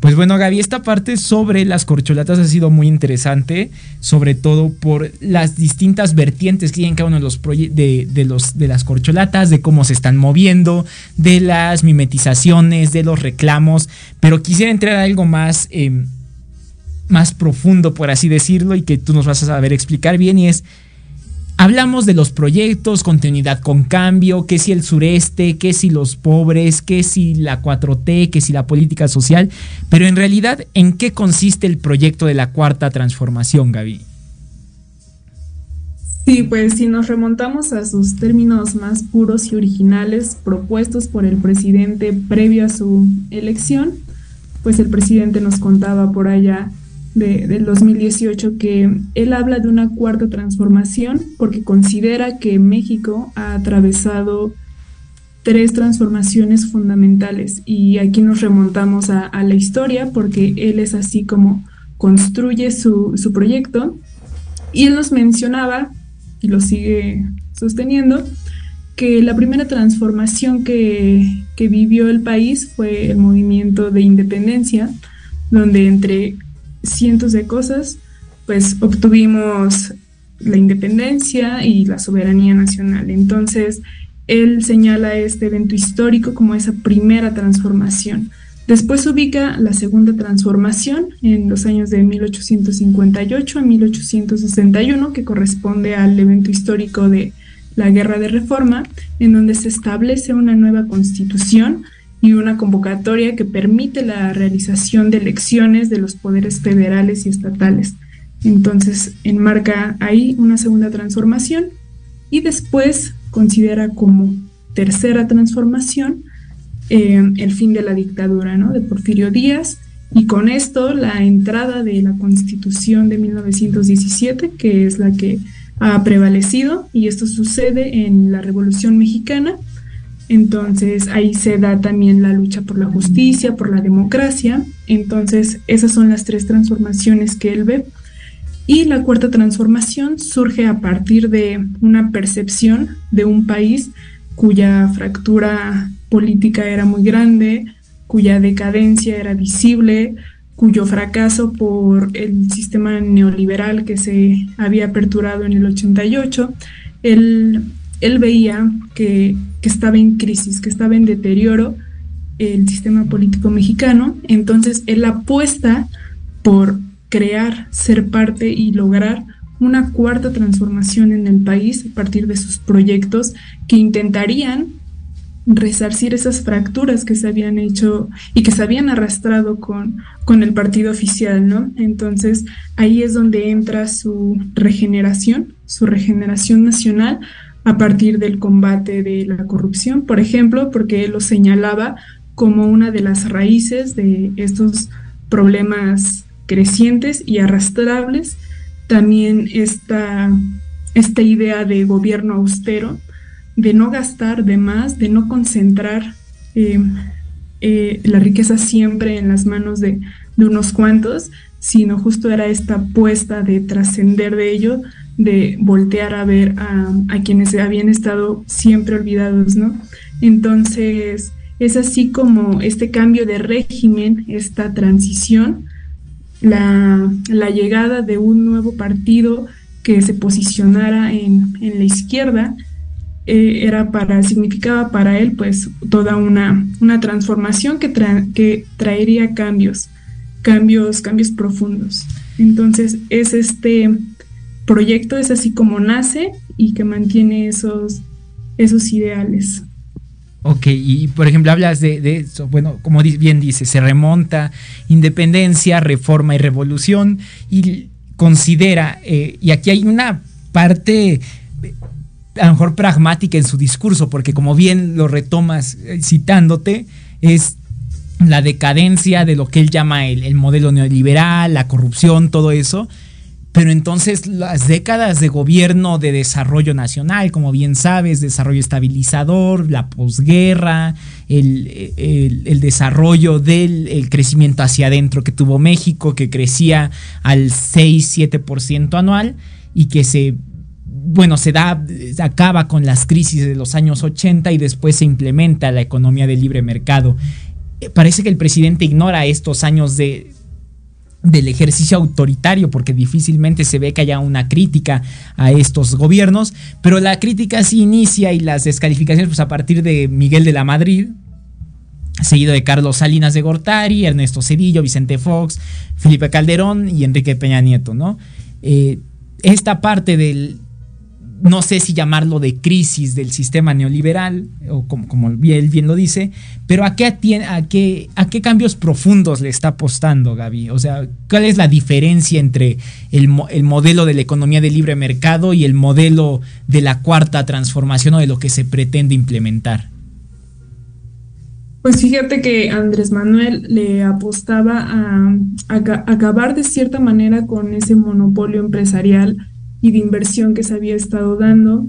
Pues bueno, Gaby, esta parte sobre las corcholatas ha sido muy interesante, sobre todo por las distintas vertientes que hay en cada uno de los, de, de, los de las corcholatas, de cómo se están moviendo, de las mimetizaciones, de los reclamos. Pero quisiera entrar a algo más, eh, más profundo, por así decirlo, y que tú nos vas a saber explicar bien, y es Hablamos de los proyectos, continuidad con cambio, que si el sureste, que si los pobres, que si la 4T, que si la política social, pero en realidad, ¿en qué consiste el proyecto de la cuarta transformación, Gaby? Sí, pues si nos remontamos a sus términos más puros y originales propuestos por el presidente previo a su elección, pues el presidente nos contaba por allá del 2018 que él habla de una cuarta transformación porque considera que México ha atravesado tres transformaciones fundamentales. Y aquí nos remontamos a, la historia porque él es así como construye su, su proyecto. Y él nos mencionaba y lo sigue sosteniendo que la primera transformación que, que vivió el país fue el movimiento de independencia donde entre cientos de cosas, pues obtuvimos la independencia y la soberanía nacional. Entonces, él señala este evento histórico como esa primera transformación. Después ubica la segunda transformación en los años de 1858 a 1861, que corresponde al evento histórico de la Guerra de Reforma, en donde se establece una nueva constitución y una convocatoria que permite la realización de elecciones de los poderes federales y estatales. Entonces enmarca ahí una segunda transformación y después considera como tercera transformación eh, el fin de la dictadura ¿no? de Porfirio Díaz y con esto la entrada de la constitución de 1917 que es la que ha prevalecido y esto sucede en la Revolución Mexicana entonces ahí se da también la lucha por la justicia, por la democracia. Entonces esas son las tres transformaciones que él ve. Y la cuarta transformación surge a partir de una percepción de un país cuya fractura política era muy grande, cuya decadencia era visible, cuyo fracaso por el sistema neoliberal que se había aperturado en el 88, él, él veía que que estaba en crisis, que estaba en deterioro el sistema político mexicano. Entonces él apuesta por crear, ser parte y lograr una cuarta transformación en el país a partir de sus proyectos que intentarían resarcir esas fracturas que se habían hecho y que se habían arrastrado con, con el partido oficial, ¿no? Entonces ahí es donde entra su regeneración, su regeneración nacional, a partir del combate de la corrupción, por ejemplo, porque él lo señalaba como una de las raíces de estos problemas crecientes y arrastrables. También esta, esta idea de gobierno austero, de no gastar de más, de no concentrar eh, eh, la riqueza siempre en las manos de, de unos cuantos, sino justo era esta apuesta de trascender de ello, de voltear a ver a, quienes habían estado siempre olvidados, ¿no? Entonces, es así como este cambio de régimen, esta transición, la, llegada de un nuevo partido que se posicionara en, la izquierda, eh, era para, significaba para él pues toda una, una transformación que, que traería cambios, cambios, cambios profundos. Entonces es este, proyecto es así como nace y que mantiene esos, esos ideales. Ok, y por ejemplo hablas de, eso, bueno, como bien dice, se remonta independencia, reforma y revolución y considera, eh, y aquí hay una parte a lo mejor pragmática en su discurso, porque como bien lo retomas eh, citándote, es la decadencia de lo que él llama el, el modelo neoliberal, la corrupción, todo eso, pero entonces las décadas de gobierno de desarrollo nacional, como bien sabes, desarrollo estabilizador, la posguerra, el, desarrollo del crecimiento hacia adentro que tuvo México, que crecía al 6-7% anual y que se, bueno, se da, acaba con las crisis de los años 80 y después se implementa la economía de libre mercado. Eh, parece que el presidente ignora estos años de, del ejercicio autoritario, porque difícilmente se ve que haya una crítica a estos gobiernos, pero la crítica sí inicia y las descalificaciones pues, a partir de Miguel de la Madrid, seguido de Carlos Salinas de Gortari, Ernesto Cedillo, Vicente Fox, Felipe Calderón y Enrique Peña Nieto, ¿no? Eh, esta parte del, no sé si llamarlo de crisis del sistema neoliberal, o como, como él bien lo dice, pero ¿a qué, a, qué, ¿a qué cambios profundos le está apostando Gaby? O sea, ¿cuál es la diferencia entre el, el, modelo de la economía de libre mercado y el modelo de la cuarta transformación o de lo que se pretende implementar? Pues fíjate que Andrés Manuel le apostaba a, acabar de cierta manera con ese monopolio empresarial y de inversión que se había estado dando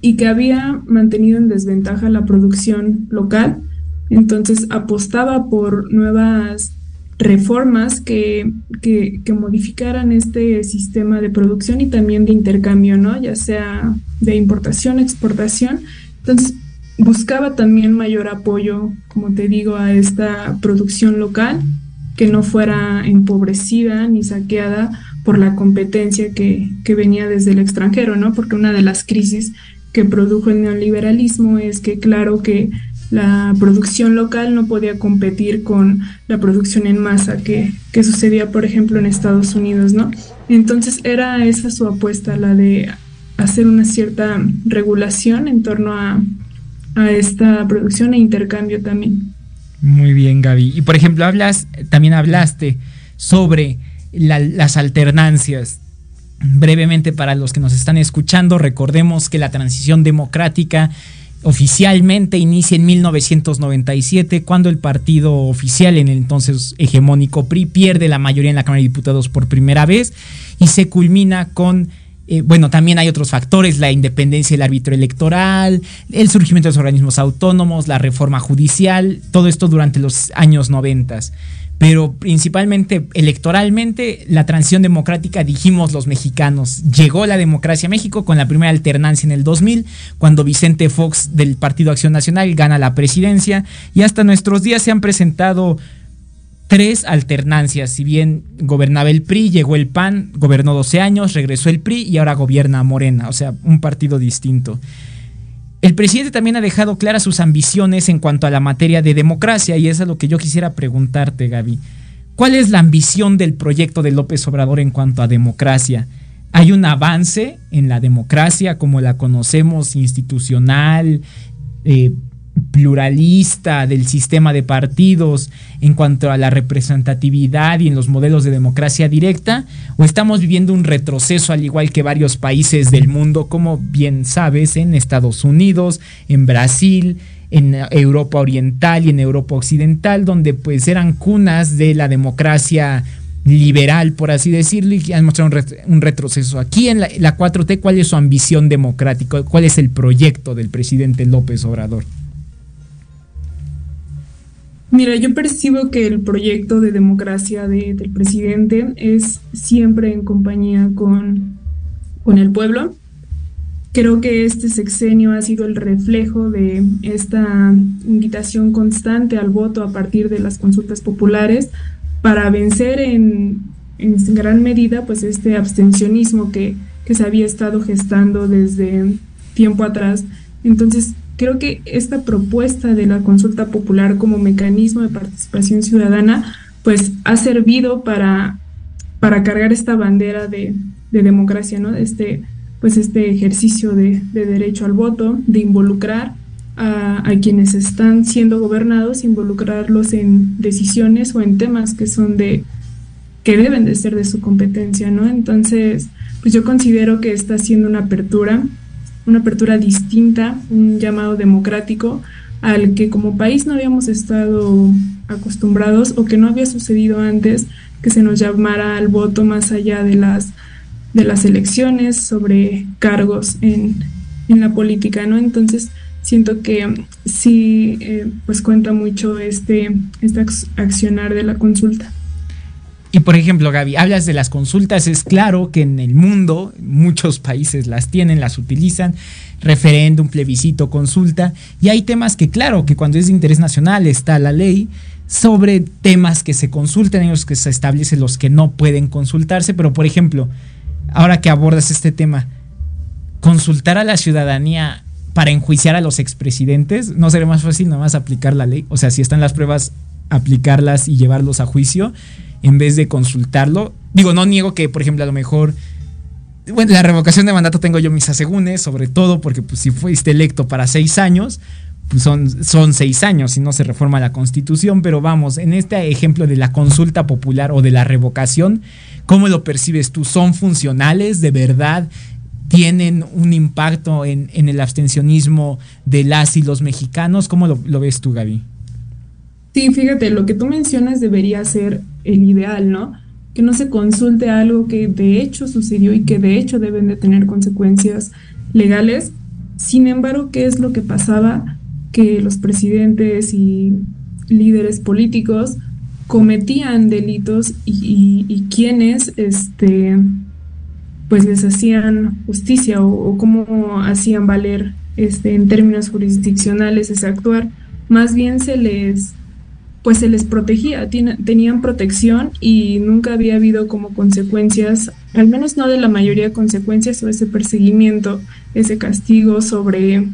y que había mantenido en desventaja la producción local. Entonces apostaba por nuevas reformas que, que, que, modificaran este sistema de producción y también de intercambio, ¿no? Ya sea de importación, exportación. Entonces buscaba también mayor apoyo, como te digo, a esta producción local, que no fuera empobrecida ni saqueada por la competencia que, que venía desde el extranjero, ¿no? Porque una de las crisis que produjo el neoliberalismo es que claro que la producción local no podía competir con la producción en masa que, que, sucedía, por ejemplo, en Estados Unidos, ¿no? Entonces era esa su apuesta, la de hacer una cierta regulación en torno a, a esta producción e intercambio también. Muy bien, Gaby. Y por ejemplo, hablas, también hablaste sobre las alternancias. Brevemente, para los que nos están escuchando, recordemos que la transición democrática oficialmente inicia en 1997, cuando el partido oficial, en el entonces hegemónico PRI, pierde la mayoría en la Cámara de Diputados por primera vez y se culmina con eh, bueno, también hay otros factores, la independencia del árbitro electoral, el surgimiento de los organismos autónomos, la reforma judicial, todo esto durante los años noventas. Pero principalmente electoralmente, la transición democrática, dijimos los mexicanos, llegó la democracia a México con la primera alternancia en el 2000, cuando Vicente Fox del Partido Acción Nacional gana la presidencia y hasta nuestros días se han presentado tres alternancias. Si bien gobernaba el PRI, llegó el PAN, gobernó 12 años, regresó el PRI y ahora gobierna Morena, o sea, un partido distinto. El presidente también ha dejado claras sus ambiciones en cuanto a la materia de democracia y eso es lo que yo quisiera preguntarte, Gaby. ¿Cuál es la ambición del proyecto de López Obrador en cuanto a democracia? ¿Hay un avance en la democracia como la conocemos, institucional, eh, pluralista del sistema de partidos en cuanto a la representatividad y en los modelos de democracia directa o estamos viviendo un retroceso al igual que varios países del mundo como bien sabes en Estados Unidos, en Brasil, en Europa Oriental y en Europa Occidental donde pues eran cunas de la democracia liberal, por así decirlo, y han mostrado un, retroceso. Aquí en la, la 4T, ¿cuál es su ambición democrática? ¿Cuál es el proyecto del presidente López Obrador? Mira, yo percibo que el proyecto de democracia del presidente es siempre en compañía con, con el pueblo. Creo que este sexenio ha sido el reflejo de esta invitación constante al voto a partir de las consultas populares para vencer en, en gran medida pues este abstencionismo que, que se había estado gestando desde tiempo atrás. Entonces, Creo que esta propuesta de la consulta popular como mecanismo de participación ciudadana, pues ha servido para, para cargar esta bandera de, democracia, ¿no? Este, pues este ejercicio de, derecho al voto, de involucrar a, a, quienes están siendo gobernados, involucrarlos en decisiones o en temas que son de, que deben de ser de su competencia, ¿no? Entonces, pues yo considero que está haciendo una apertura una apertura distinta, un llamado democrático al que como país no habíamos estado acostumbrados o que no había sucedido antes que se nos llamara al voto más allá de las de las elecciones sobre cargos en, la política, ¿no? Entonces siento que sí eh, pues cuenta mucho este, este accionar de la consulta. Y por ejemplo, Gaby, hablas de las consultas, es claro que en el mundo muchos países las tienen, las utilizan, referéndum, plebiscito, consulta, y hay temas que claro, que cuando es de interés nacional está la ley sobre temas que se consulten, en los que se establecen los que no pueden consultarse, pero por ejemplo, ahora que abordas este tema, consultar a la ciudadanía para enjuiciar a los expresidentes, ¿no sería más fácil nomás aplicar la ley? O sea, si están las pruebas, aplicarlas y llevarlos a juicio en vez de consultarlo. Digo, no niego que, por ejemplo, a lo mejor, bueno, la revocación de mandato tengo yo mis asegúnes, sobre todo porque pues, si fuiste electo para seis años, pues son, son seis años y no se reforma la constitución, pero vamos, en este ejemplo de la consulta popular o de la revocación, ¿cómo lo percibes tú? ¿Son funcionales de verdad? ¿Tienen un impacto en, el abstencionismo de las y los mexicanos? ¿Cómo lo, lo ves tú, Gaby? Sí, fíjate, lo que tú mencionas debería ser el ideal, ¿no? Que no se consulte algo que de hecho sucedió y que de hecho deben de tener consecuencias legales. Sin embargo, ¿qué es lo que pasaba? Que los presidentes y líderes políticos cometían delitos y, quienes este, pues les hacían justicia o, o cómo hacían valer este, en términos jurisdiccionales ese actuar, más bien se les pues se les protegía, tenían protección y nunca había habido como consecuencias, al menos no de la mayoría de consecuencias o ese perseguimiento, ese castigo sobre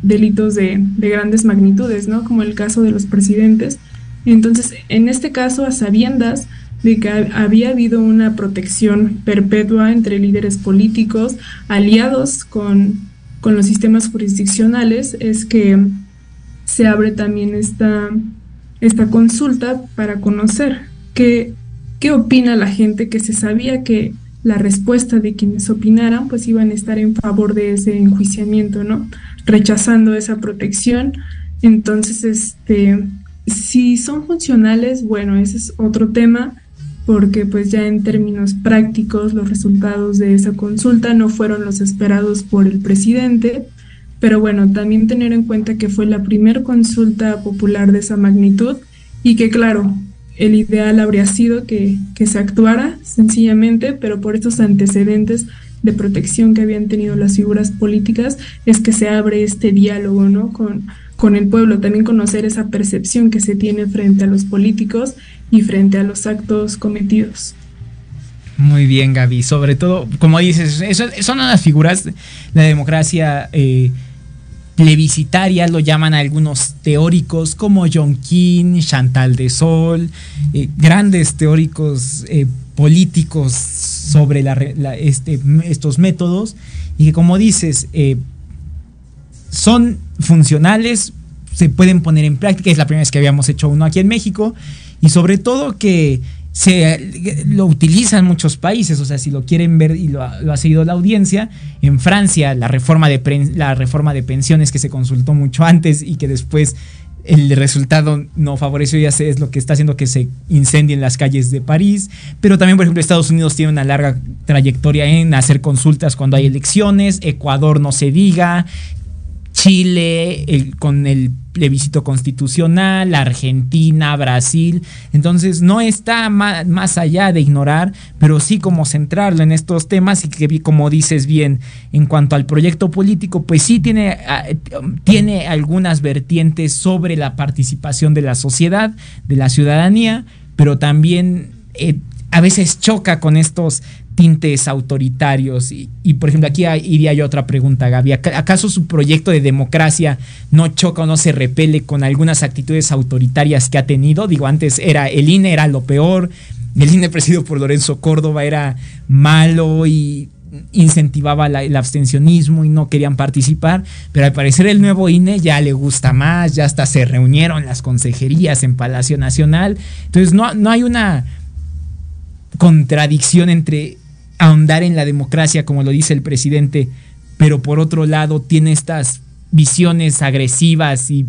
delitos de, grandes magnitudes, ¿no? Como el caso de los presidentes. Entonces, en este caso, a sabiendas de que había habido una protección perpetua entre líderes políticos aliados con, con los sistemas jurisdiccionales, es que se abre también esta esta consulta para conocer qué, qué opina la gente que se sabía que la respuesta de quienes opinaran pues iban a estar en favor de ese enjuiciamiento, ¿no? Rechazando esa protección. Entonces, este, si son funcionales, bueno, ese es otro tema, porque pues ya en términos prácticos los resultados de esa consulta no fueron los esperados por el presidente, pero bueno, también tener en cuenta que fue la primera consulta popular de esa magnitud y que claro, el ideal habría sido que, se actuara sencillamente, pero por estos antecedentes de protección que habían tenido las figuras políticas, es que se abre este diálogo ¿no? con, con el pueblo, también conocer esa percepción que se tiene frente a los políticos y frente a los actos cometidos. Muy bien, Gaby. Sobre todo, como dices, eso, son las figuras, la democracia eh, plebiscitaria, lo llaman algunos teóricos como John King, Chantal de Sol, eh, grandes teóricos eh, políticos sobre este, estos métodos y que como dices, eh, son funcionales, se pueden poner en práctica, es la primera vez que habíamos hecho uno aquí en México y sobre todo que se lo utilizan muchos países, o sea, si lo quieren ver y lo ha, seguido la audiencia, en Francia la reforma, de la reforma de pensiones que se consultó mucho antes y que después el resultado no favoreció ya es lo que está haciendo que se incendien las calles de París, pero también por ejemplo Estados Unidos tiene una larga trayectoria en hacer consultas cuando hay elecciones, Ecuador no se diga, Chile con el plebiscito constitucional, Argentina, Brasil. Entonces no está más, allá de ignorar, pero sí como centrarlo en estos temas y que como dices bien, en cuanto al proyecto político, pues sí tiene, ah, tiene algunas vertientes sobre la participación de la sociedad, de la ciudadanía, pero también... Eh, a veces choca con estos tintes autoritarios. Y, por ejemplo, aquí iría yo otra pregunta, Gaby. ¿Acaso su proyecto de democracia no choca o no se repele con algunas actitudes autoritarias que ha tenido? Digo, antes era el INE era lo peor, el INE presidido por Lorenzo Córdoba era malo y incentivaba el abstencionismo y no querían participar, pero al parecer el nuevo INE ya le gusta más, ya hasta se reunieron las consejerías en Palacio Nacional, entonces no, no hay una contradicción entre ahondar en la democracia, como lo dice el presidente, pero por otro lado tiene estas visiones agresivas y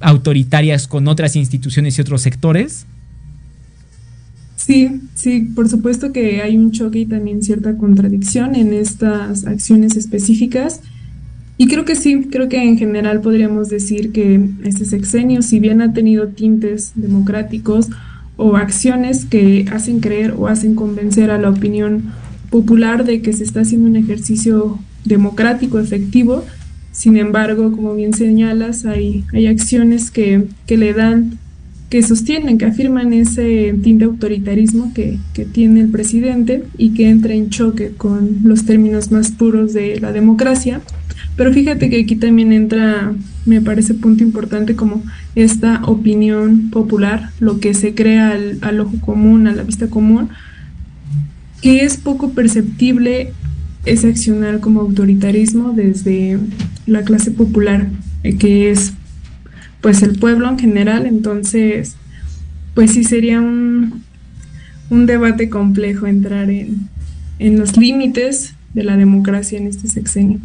autoritarias con otras instituciones y otros sectores? Sí, sí, por supuesto que hay un choque y también cierta contradicción en estas acciones específicas. Y creo que sí, creo que en general podríamos decir que este sexenio, si bien ha tenido tintes democráticos o acciones que hacen creer o hacen convencer a la opinión popular de que se está haciendo un ejercicio democrático efectivo. Sin embargo, como bien señalas, hay, hay acciones que, que le dan que sostienen, que afirman ese tinte autoritarismo que, que, tiene el presidente y que entra en choque con los términos más puros de la democracia. Pero fíjate que aquí también entra, me parece punto importante como esta opinión popular, lo que se crea al, al ojo común, a la vista común, que es poco perceptible ese accionar como autoritarismo desde la clase popular, eh, que es pues el pueblo en general, entonces pues sí sería un, un debate complejo entrar en, en los límites de la democracia en este sexenio.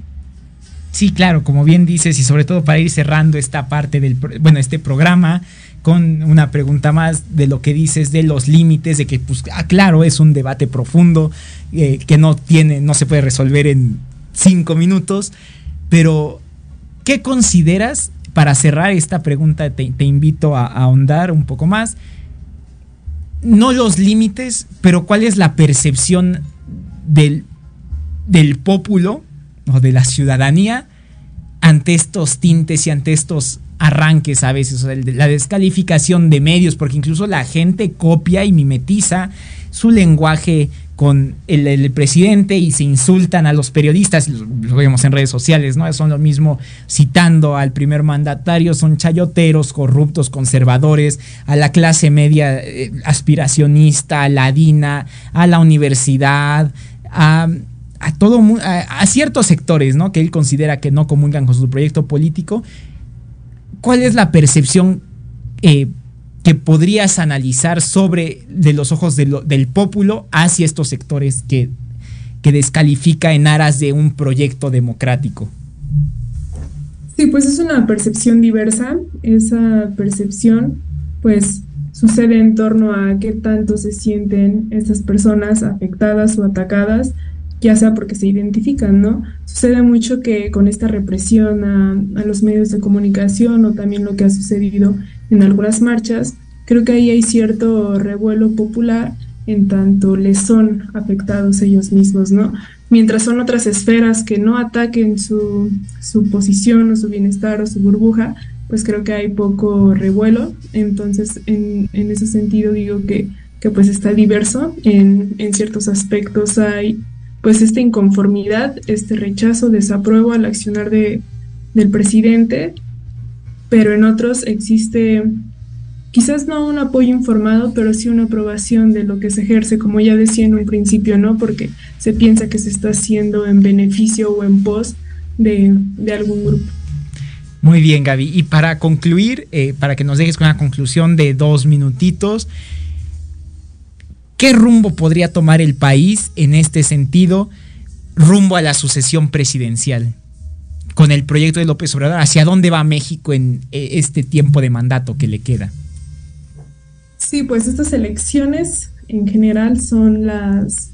Sí, claro, como bien dices, y sobre todo para ir cerrando esta parte del, bueno, este programa con una pregunta más de lo que dices de los límites, de que, pues, ah, claro, es un debate profundo, eh, que no tiene, no se puede resolver en cinco minutos, pero ¿qué consideras para cerrar esta pregunta, te, invito a, ahondar un poco más. No los límites, pero cuál es la percepción del, del pópulo o de la ciudadanía ante estos tintes y ante estos arranques a veces, la descalificación de medios, porque incluso la gente copia y mimetiza su lenguaje con el, presidente y se insultan a los periodistas, lo, vemos en redes sociales, ¿no? Son lo mismo citando al primer mandatario, son chayoteros, corruptos, conservadores, a la clase media eh, aspiracionista, ladina, a la universidad, a, todo, a, ciertos sectores, ¿no? Que él considera que no comulgan con su proyecto político. ¿Cuál es la percepción eh, que podrías analizar sobre de los ojos del pópulo hacia estos sectores que, que descalifica en aras de un proyecto democrático? Sí, pues es una percepción diversa. Esa percepción, pues, sucede en torno a qué tanto se sienten estas personas afectadas o atacadas, ya sea porque se identifican, ¿no? Sucede mucho que con esta represión a, a los medios de comunicación o también lo que ha sucedido en algunas marchas, creo que ahí hay cierto revuelo popular en tanto les son afectados ellos mismos, ¿no? Mientras son otras esferas que no ataquen su, su posición o su bienestar o su burbuja, pues creo que hay poco revuelo. Entonces, en, en ese sentido digo que, que pues está diverso. En, en, ciertos aspectos hay pues esta inconformidad, este rechazo, desapruebo al accionar de, del presidente, pero en otros existe quizás no un apoyo informado, pero sí una aprobación de lo que se ejerce, como ya decía en un principio, ¿no? Porque se piensa que se está haciendo en beneficio o en pos de, algún grupo. Muy bien, Gaby. Y para concluir, eh, para que nos dejes con una conclusión de dos minutitos, ¿qué rumbo podría tomar el país en este sentido, rumbo a la sucesión presidencial? Con el proyecto de López Obrador, ¿hacia dónde va México en eh, este tiempo de mandato que le queda? Sí, pues estas elecciones en general son las...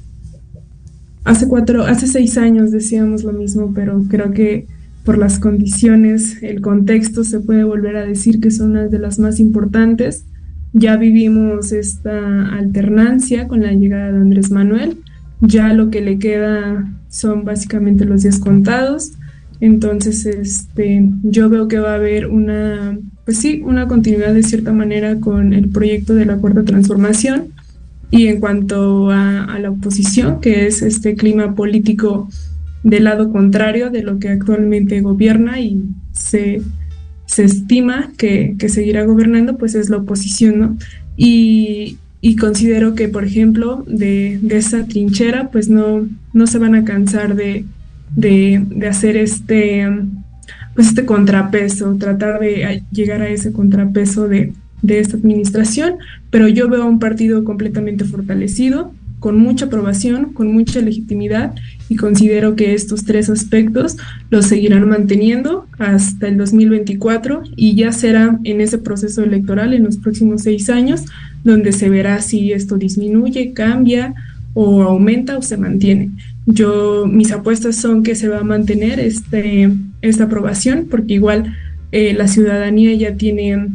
Hace cuatro, hace seis años decíamos lo mismo, pero creo que por las condiciones, el contexto, se puede volver a decir que son las de las más importantes. Ya vivimos esta alternancia con la llegada de Andrés Manuel. Ya lo que le queda son básicamente los días contados. Entonces, este, yo veo que va a haber una, pues sí, una continuidad de cierta manera con el proyecto de la cuarta transformación. Y en cuanto a, la oposición, que es este clima político del lado contrario de lo que actualmente gobierna y se, se estima que, que, seguirá gobernando, pues es la oposición, ¿no? Y, y considero que, por ejemplo, de, de, esa trinchera, pues no, no se van a cansar de, de, hacer este, pues este contrapeso, tratar de llegar a ese contrapeso de, de esta administración, pero yo veo un partido completamente fortalecido, con mucha aprobación, con mucha legitimidad y considero que estos tres aspectos los seguirán manteniendo hasta el 2024 y ya será en ese proceso electoral en los próximos seis años donde se verá si esto disminuye, cambia o aumenta o se mantiene. Yo, mis apuestas son que se va a mantener este, esta aprobación, porque igual eh, la ciudadanía ya tiene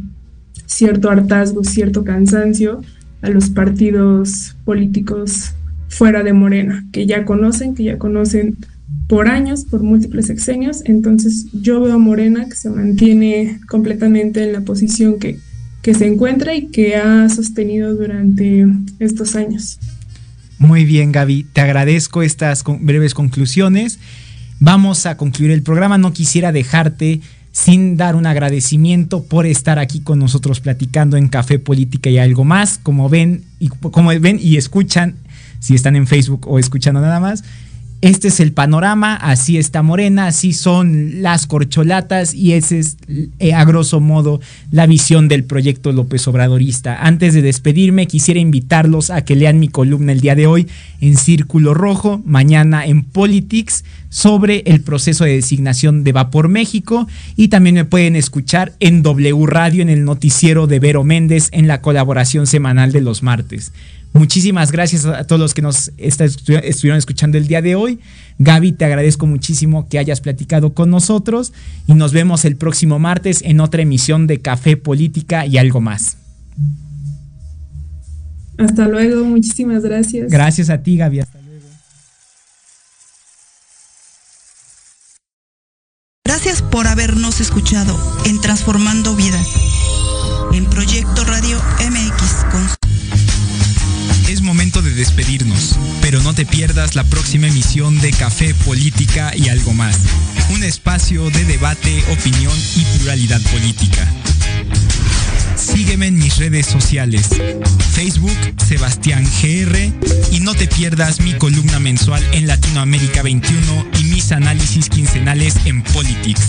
cierto hartazgo, cierto cansancio a los partidos políticos fuera de Morena, que ya conocen, que ya conocen por años, por múltiples sexenios. Entonces yo veo a Morena que se mantiene completamente en la posición que, que se encuentra y que ha sostenido durante estos años. Muy bien, Gaby. Te agradezco estas breves conclusiones. Vamos a concluir el programa. No quisiera dejarte sin dar un agradecimiento por estar aquí con nosotros platicando en Café Política y algo más. Como ven y como ven y escuchan, si están en Facebook o escuchando nada más, este es el panorama, así está Morena, así son las corcholatas y ese es eh, a grosso modo la visión del proyecto López Obradorista. Antes de despedirme, quisiera invitarlos a que lean mi columna el día de hoy en Círculo Rojo, mañana en Politics, sobre el proceso de designación de Vapor México y también me pueden escuchar en W Radio en el noticiero de Vero Méndez en la colaboración semanal de los martes. Muchísimas gracias a todos los que nos estuvieron escuchando el día de hoy. Gaby, te agradezco muchísimo que hayas platicado con nosotros y nos vemos el próximo martes en otra emisión de Café Política y algo más. Hasta luego, muchísimas gracias. Gracias a ti, Gaby. Hasta luego. Gracias por habernos escuchado en Transformando Vidas, en Proyecto Radio despedirnos, pero no te pierdas la próxima emisión de Café, Política y algo más. Un espacio de debate, opinión y pluralidad política. Sígueme en mis redes sociales, Facebook Sebastián GR y no te pierdas mi columna mensual en Latinoamérica 21 y mis análisis quincenales en Politics.